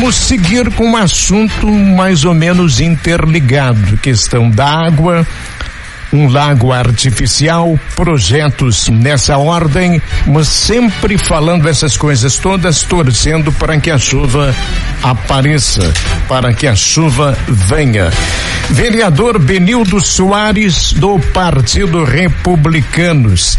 vamos seguir com um assunto mais ou menos interligado, questão da água, um lago artificial, projetos nessa ordem, mas sempre falando essas coisas todas, torcendo para que a chuva apareça, para que a chuva venha. Vereador Benildo Soares, do Partido Republicanos.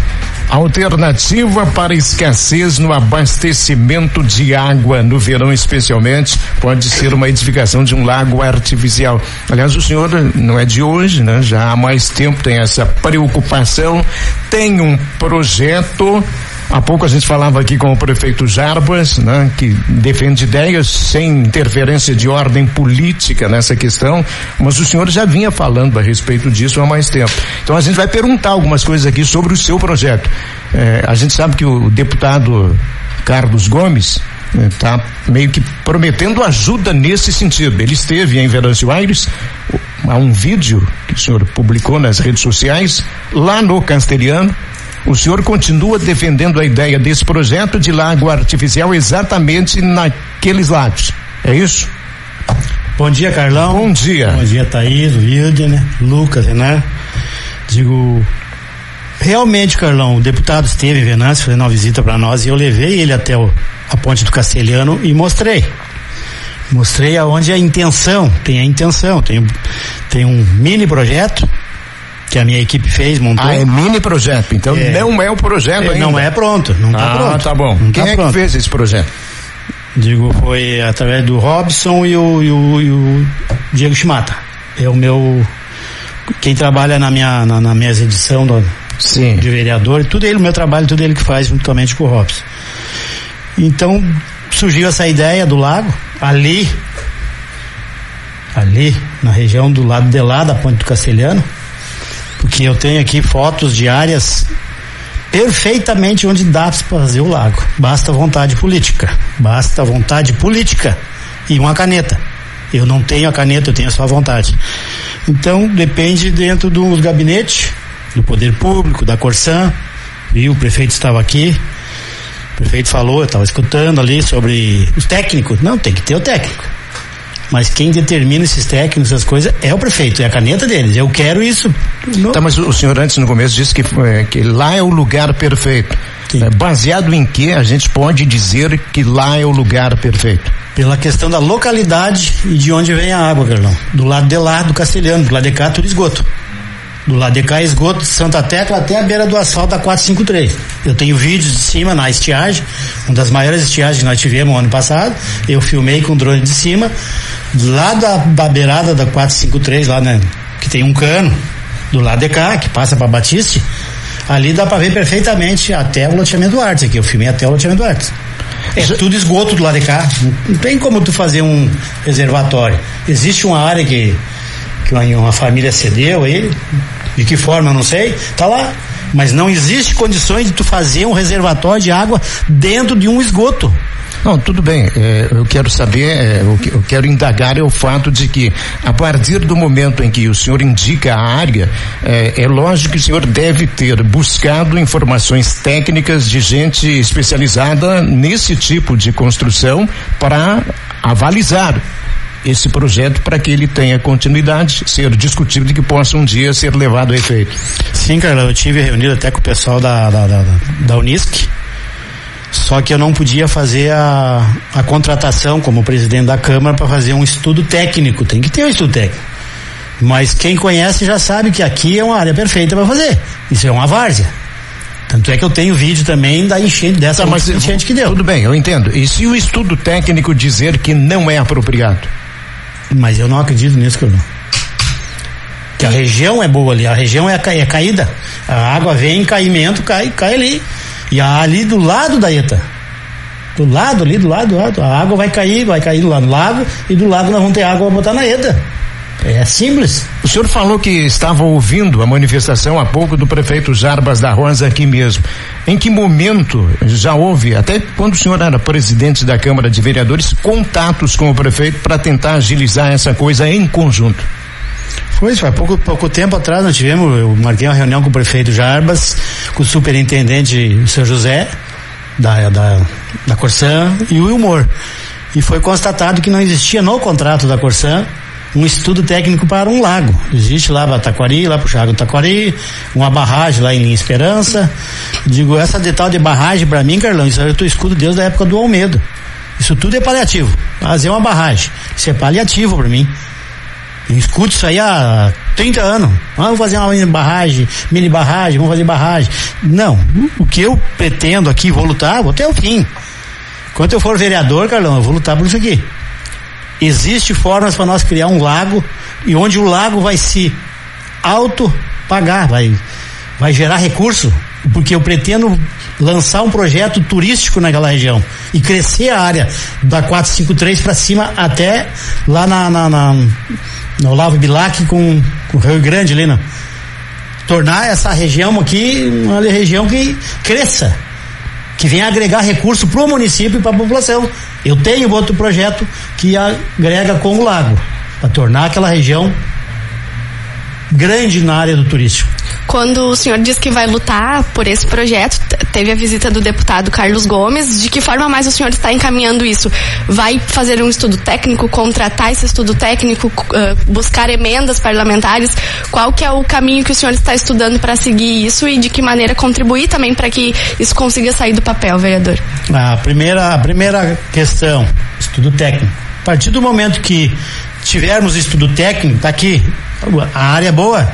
Alternativa para escassez no abastecimento de água no verão, especialmente, pode ser uma edificação de um lago artificial. Aliás, o senhor não é de hoje, né? Já há mais tempo tem essa preocupação, tem um projeto Há pouco a gente falava aqui com o prefeito Jarbas, né, que defende ideias sem interferência de ordem política nessa questão, mas o senhor já vinha falando a respeito disso há mais tempo. Então a gente vai perguntar algumas coisas aqui sobre o seu projeto. É, a gente sabe que o deputado Carlos Gomes está né, meio que prometendo ajuda nesse sentido. Ele esteve em Venâncio Aires, há um vídeo que o senhor publicou nas redes sociais, lá no Castelhano, o senhor continua defendendo a ideia desse projeto de lago artificial exatamente naqueles lagos. É isso? Bom dia, Carlão. Bom dia. Bom dia, Thaís, Wilder, né? Lucas, né? Digo, realmente, Carlão, o deputado esteve em Venâncio fazendo uma visita para nós e eu levei ele até o, a ponte do Castelhano e mostrei. Mostrei aonde a intenção, tem a intenção, tem, tem um mini projeto que a minha equipe fez, montou. Ah, é mini projeto, então é, não é o projeto é, ainda. Não é pronto, não está ah, pronto. tá bom. Não Quem tá é pronto. que fez esse projeto? Digo, foi através do Robson e o, e o, e o Diego Schmata. É o meu, quem trabalha na minha, na, na minha edição do, Sim. de vereador, tudo ele, o meu trabalho, tudo ele que faz juntamente com o Robson. Então, surgiu essa ideia do lago, ali, ali, na região do lado de lá da Ponte do Castelhano, porque eu tenho aqui fotos de áreas perfeitamente onde dá para fazer o lago. Basta vontade política. Basta vontade política e uma caneta. Eu não tenho a caneta, eu tenho a vontade. Então depende dentro dos gabinetes, do poder público, da Corsan. E o prefeito estava aqui. O prefeito falou, eu estava escutando ali sobre os técnicos. Não, tem que ter o técnico. Mas quem determina esses técnicos, essas coisas, é o prefeito, é a caneta deles. Eu quero isso. Tá, mas o senhor antes no começo disse que, é, que lá é o lugar perfeito. É, baseado em que a gente pode dizer que lá é o lugar perfeito? Pela questão da localidade e de onde vem a água, Carlão. Do lado de lá, do Castelhano, do lado de cá, tudo esgoto. Do lado de cá, esgoto de Santa Tecla até a beira do asfalto da 453. Eu tenho vídeos de cima na estiagem, uma das maiores estiagens que nós tivemos ano passado. Eu filmei com o drone de cima, lá da, da beirada da 453, lá, né? Que tem um cano, do lado de cá, que passa para Batiste. Ali dá para ver perfeitamente até o loteamento do Artes aqui. Eu filmei até o loteamento do Artes. É tudo esgoto do lado de cá. Não tem como tu fazer um reservatório. Existe uma área que, que uma, uma família cedeu aí, de que forma eu não sei, tá lá. Mas não existe condições de tu fazer um reservatório de água dentro de um esgoto. Não, tudo bem. É, eu quero saber, é, que eu quero indagar é o fato de que, a partir do momento em que o senhor indica a área, é, é lógico que o senhor deve ter buscado informações técnicas de gente especializada nesse tipo de construção para avalizar esse projeto para que ele tenha continuidade, ser discutido e que possa um dia ser levado a efeito. Sim, Carla, eu tive reunido até com o pessoal da, da, da, da Unisc, só que eu não podia fazer a, a contratação como presidente da Câmara para fazer um estudo técnico. Tem que ter um estudo técnico. Mas quem conhece já sabe que aqui é uma área perfeita para fazer. Isso é uma várzea. Tanto é que eu tenho vídeo também da enchente, dessa Tá, mas enchente que deu. Tudo bem, eu entendo. E se o estudo técnico dizer que não é apropriado? Mas eu não acredito nisso, Carlão. Que a região é boa ali, a região é, ca- é caída. A água vem em caimento, cai, cai ali. E ali do lado da ETA. Do lado ali, do lado, do lado. A água vai cair, vai cair lá no lago e do lado nós vamos ter água para botar na ETA. É simples. Senhor falou que estava ouvindo a manifestação há pouco do prefeito Jarbas da Rosa aqui mesmo. Em que momento já houve, até quando o senhor era presidente da Câmara de Vereadores, contatos com o prefeito para tentar agilizar essa coisa em conjunto? Foi faz pouco, pouco tempo atrás nós tivemos, eu marquei uma reunião com o prefeito Jarbas, com o superintendente o seu José, da, da, da Corsã, e o Wilmor. e foi constatado que não existia no contrato da Corsan um estudo técnico para um lago. Existe lá para Taquari, lá para o Taquari, uma barragem lá em Linha Esperança. Digo, essa de tal de barragem para mim, Carlão, isso eu escudo Deus da época do Almeida. Isso tudo é paliativo. Fazer uma barragem, isso é paliativo para mim. Eu escuto isso aí há 30 anos. Ah, vamos fazer uma barragem, mini barragem, vamos fazer barragem. Não, o que eu pretendo aqui, vou lutar, vou até o fim. Quando eu for vereador, Carlão, eu vou lutar por isso aqui. Existe formas para nós criar um lago e onde o lago vai se auto pagar, vai, vai gerar recurso, porque eu pretendo lançar um projeto turístico naquela região e crescer a área da 453 para cima até lá na, na, na no Olavo Bilac com, com o Rio Grande ali, né? Tornar essa região aqui uma região que cresça, que venha agregar recurso para o município e para a população. Eu tenho outro projeto que agrega com o lago, para tornar aquela região grande na área do turístico. Quando o senhor diz que vai lutar por esse projeto, teve a visita do deputado Carlos Gomes. De que forma mais o senhor está encaminhando isso? Vai fazer um estudo técnico, contratar esse estudo técnico, uh, buscar emendas parlamentares? Qual que é o caminho que o senhor está estudando para seguir isso e de que maneira contribuir também para que isso consiga sair do papel, vereador? A primeira, a primeira questão, estudo técnico. A partir do momento que tivermos estudo técnico, tá aqui, a área é boa,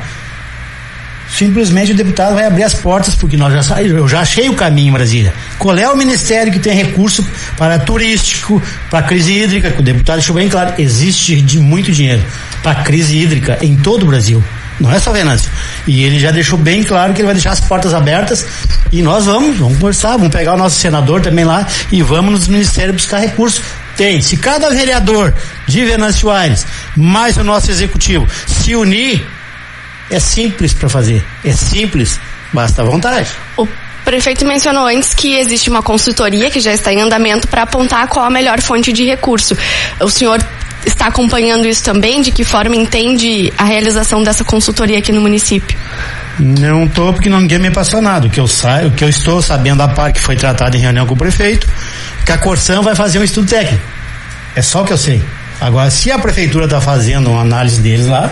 simplesmente o deputado vai abrir as portas, porque nós já saímos, eu já achei o caminho em Brasília. Qual é o ministério que tem recurso para turístico, para crise hídrica, o deputado deixou bem claro, existe de muito dinheiro para crise hídrica em todo o Brasil. Não é só Venâncio. E ele já deixou bem claro que ele vai deixar as portas abertas e nós vamos, vamos conversar, vamos pegar o nosso senador também lá e vamos nos ministérios buscar recursos. Tem. Se cada vereador de Venâncio Aires, mais o nosso executivo, se unir, é simples para fazer. É simples, basta vontade. O prefeito mencionou antes que existe uma consultoria que já está em andamento para apontar qual a melhor fonte de recurso. O senhor está acompanhando isso também? De que forma entende a realização dessa consultoria aqui no município? Não estou porque ninguém me passou nada. O que eu saio, o que eu estou sabendo da par que foi tratado em reunião com o prefeito, que a Corsã vai fazer um estudo técnico. É só o que eu sei. Agora, se a prefeitura está fazendo uma análise deles lá,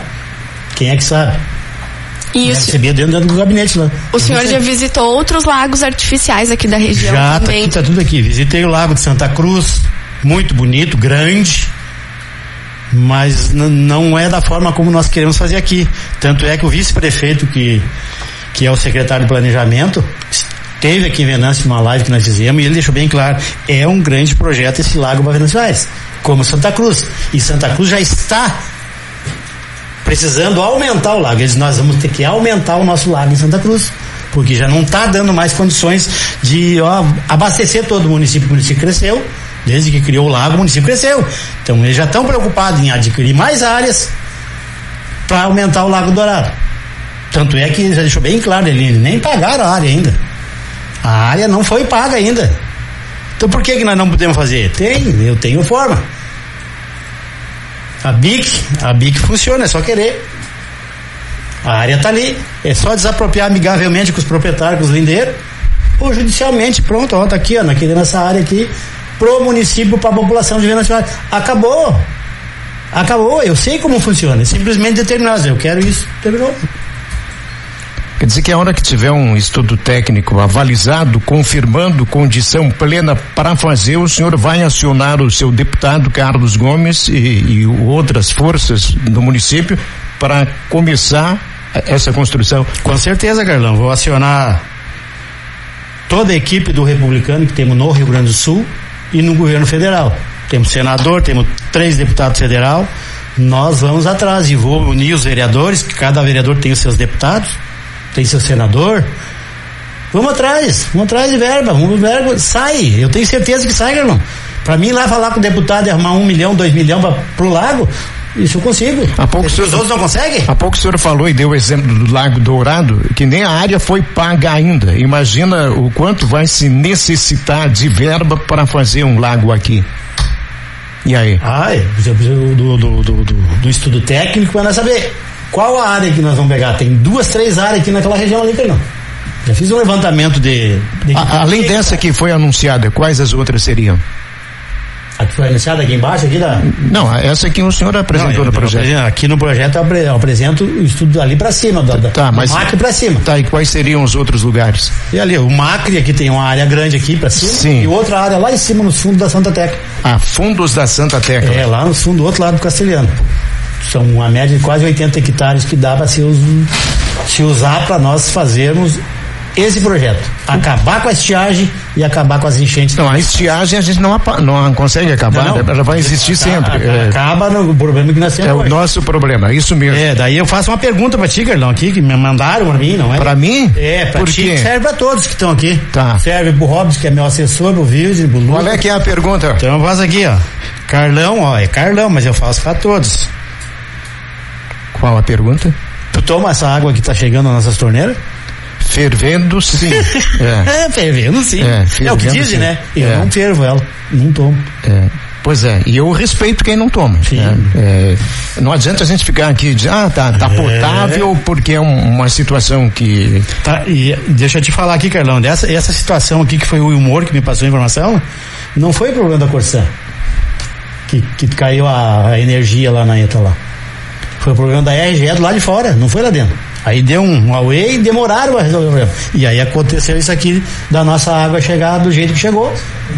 quem é que sabe? Isso. Recebia dentro, dentro do gabinete lá. O senhor já visitou outros lagos artificiais aqui da região já, também? Já, tá, tá tudo aqui. Visitei o Lago de Santa Cruz, muito bonito, grande, mas não é da forma como nós queremos fazer aqui. Tanto é que o vice-prefeito, que, que é o secretário de planejamento, esteve aqui em Venâncio numa live que nós fizemos e ele deixou bem claro, é um grande projeto esse lago para Venâncio Aires, como Santa Cruz. E Santa Cruz já está precisando aumentar o lago. Eles, nós vamos ter que aumentar o nosso lago em Santa Cruz, porque já não está dando mais condições de ó, abastecer todo o município. O município cresceu, desde que criou o lago, o município cresceu. Então eles já estão preocupados em adquirir mais áreas para aumentar o Lago Dourado. Tanto é que já deixou bem claro, eles nem pagaram a área ainda. A área não foi paga ainda. Então por que, que nós não podemos fazer? Tem, eu tenho forma. A BIC, a BIC funciona, é só querer. A área está ali. É só desapropriar amigavelmente com os proprietários, com os lindeiros, ou judicialmente, pronto, ó, tá aqui, ó, naquele, nessa área aqui, pro município, para a população de Venâncio Acabou. Acabou. Eu sei como funciona. É simplesmente determinar. Eu quero isso. Terminou. Quer dizer que a hora que tiver um estudo técnico avalizado, confirmando condição plena para fazer, o senhor vai acionar o seu deputado Carlos Gomes e, e outras forças do município para começar essa construção. Com certeza, Carlão. Vou acionar toda a equipe do republicano que temos no Rio Grande do Sul e no governo federal. Temos senador, temos três deputados federal. Nós vamos atrás e vou unir os vereadores, que cada vereador tem os seus deputados tem seu senador. Vamos atrás, vamos atrás de verba, vamos verba, sai. Eu tenho certeza que sai, irmão. Para mim lá falar com o deputado e arrumar um milhão, dois milhões pra, pro lago, isso eu consigo. Há pouco senhor, os outros não conseguem? Há pouco o senhor falou e deu o exemplo do Lago Dourado, que nem a área foi paga ainda. Imagina o quanto vai se necessitar de verba para fazer um lago aqui. E aí? Ah. Do, do, do, do, do estudo técnico para nós saber qual a área que nós vamos pegar? Tem duas, três áreas aqui naquela região ali, não. Já fiz um levantamento de. de a, além dessa que foi anunciada, quais as outras seriam? A que foi anunciada aqui embaixo, aqui da. Não, essa aqui o senhor apresentou Não, eu- no projeto. eu- Aqui no projeto eu apre- eu apresento o estudo ali pra cima, da, da, Tá, mas. do Macri pra cima. Tá, e quais seriam os outros lugares? E ali, o Macri aqui tem uma área grande aqui pra cima. Sim. E outra área lá em cima, nos fundos da Santa Tecla. Ah, fundos da Santa Tecla. É, lá no fundo do outro lado do Castelhano. São uma média de quase 80 hectares que dá para se, se usar para nós fazermos esse projeto. Acabar com a estiagem e acabar com as enchentes. Não, a estiagem a gente não, não consegue acabar, Não, não. ela vai existir sempre. É, Acaba no problema que nós temos é o hoje. nosso problema, isso mesmo. É, daí eu faço uma pergunta pra ti, Carlão, aqui, que me mandaram pra mim, não é? Pra mim? É, pra Por ti, quê? serve pra todos que estão aqui. Tá. Serve pro Robson, que é meu assessor, pro Vilde, pro Lu. Qual é que é a pergunta? Então eu faço aqui, ó. Carlão, ó, é Carlão, mas eu faço pra todos. Qual a pergunta? Tu toma essa água que tá chegando nas nossas torneiras? Fervendo, sim. é, É, fervendo sim. É, É, o que fervendo, dizem, né? Eu É. não fervo ela, não tomo. é. Pois é, e eu respeito quem não toma. Né? É, não adianta a gente ficar aqui e dizer, ah, tá, tá É. potável porque é um- uma situação que. Tá, e deixa eu te falar aqui, Carlão, dessa essa situação aqui que foi o humor que me passou a informação, não foi problema da Corsã. Que, que caiu a, a energia lá na ETA lá. Foi o problema da RGE do lado de fora, não foi lá dentro. Aí deu um away e demoraram a resolver o problema. E aí aconteceu isso aqui da nossa água chegar do jeito que chegou.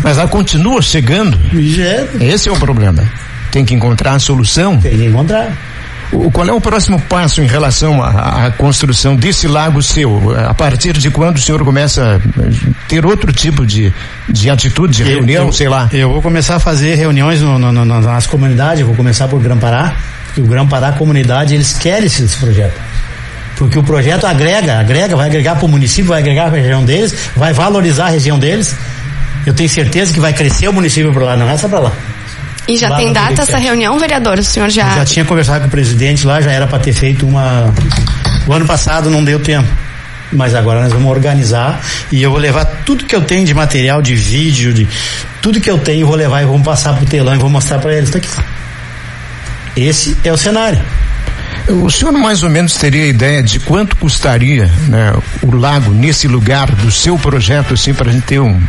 Mas ela continua chegando. É, Esse é o problema. Tem que encontrar a solução. tem que encontrar. O- Qual é o próximo passo em relação à, à construção desse lago seu? A partir de quando o senhor começa a ter outro tipo de, de atitude, de reunião, eu, sei lá? Eu vou começar a fazer reuniões no- no- no- nas comunidades, vou começar por Grã-Pará, porque o Grã-Pará, a comunidade, eles querem esse, esse projeto. Porque o projeto agrega, agrega, vai agregar para o município, vai agregar para a região deles, vai valorizar a região deles. Eu tenho certeza que vai crescer o município para lá, não é só para lá. E já Lá tem data essa reunião, vereador? O senhor já. Já tinha conversado com o presidente lá, já era para ter feito uma. O ano passado não deu tempo. Mas agora nós vamos organizar e eu vou levar tudo que eu tenho de material, de vídeo, de tudo que eu tenho, eu vou levar e vamos passar pro telão e vou mostrar para eles. Tá aqui. Esse é o cenário. O senhor mais ou menos teria ideia de quanto custaria né, o lago nesse lugar do seu projeto, assim, para a gente ter um.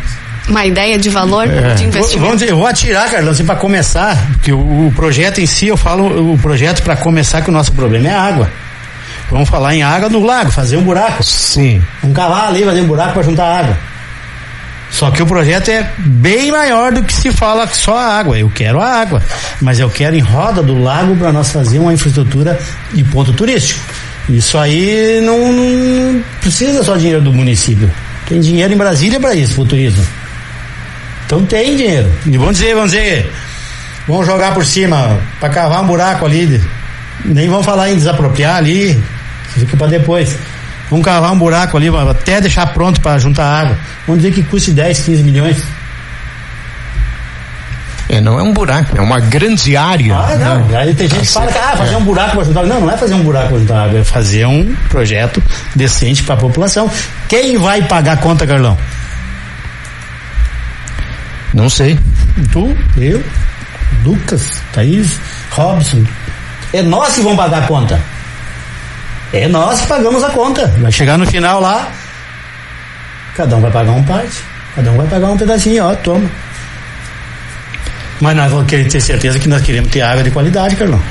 Uma ideia de valor de Vou- investimento? Vamos dizer, eu vou atirar, Carlão, assim, para começar, porque o, o projeto em si, eu falo o projeto para começar que o nosso problema é água. Vamos falar em água no lago, fazer um buraco. Sim. Um cavar ali, fazer um buraco para juntar água. Só que o projeto é bem maior do que se fala só a água. Eu quero a água, mas eu quero em roda do lago para nós fazer uma infraestrutura de ponto turístico. Isso aí não, precisa só dinheiro do município. Tem dinheiro em Brasília para isso, para o turismo. Então tem dinheiro. E vamos dizer, vamos dizer, vamos jogar por cima para cavar um buraco ali. Nem vamos falar em desapropriar ali, fica para depois. Vamos cavar um buraco ali, até deixar pronto para juntar água. Vamos dizer que custe 10, 15 milhões. É, não é um buraco, é uma grande área. Ah, né? não. Aí tem gente que fala que ah, fazer um buraco para juntar água. Não, não é fazer um buraco para juntar água, é fazer um projeto decente para a população. Quem vai pagar a conta, Carlão? Não sei. Tu, eu, Lucas, Thaís, Robson. É nós que vamos pagar a conta. É nós que pagamos a conta. Vai chegar no final lá, cada um vai pagar um parte, cada um vai pagar um pedacinho, ó, toma. Mas nós vamos ter certeza que nós queremos ter água de qualidade, Carlão.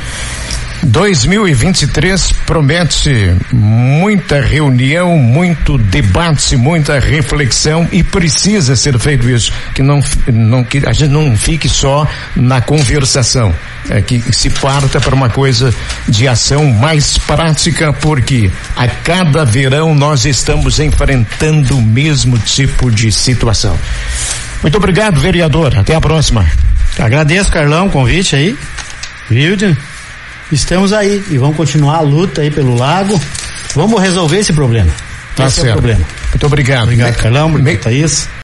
2023 promete muita reunião, muito debate, muita reflexão e precisa ser feito isso, que não, não que a gente não fique só na conversação, é que se parta para uma coisa de ação mais prática, porque a cada verão nós estamos enfrentando o mesmo tipo de situação. Muito obrigado, vereador. Até a próxima. Agradeço, Carlão, o convite aí. Wilde. Estamos aí e vamos continuar a luta aí pelo lago. Vamos resolver esse problema. Tá esse certo. é o problema. Muito obrigado. Obrigado, Carlão. Me- Obrigado, Thaís.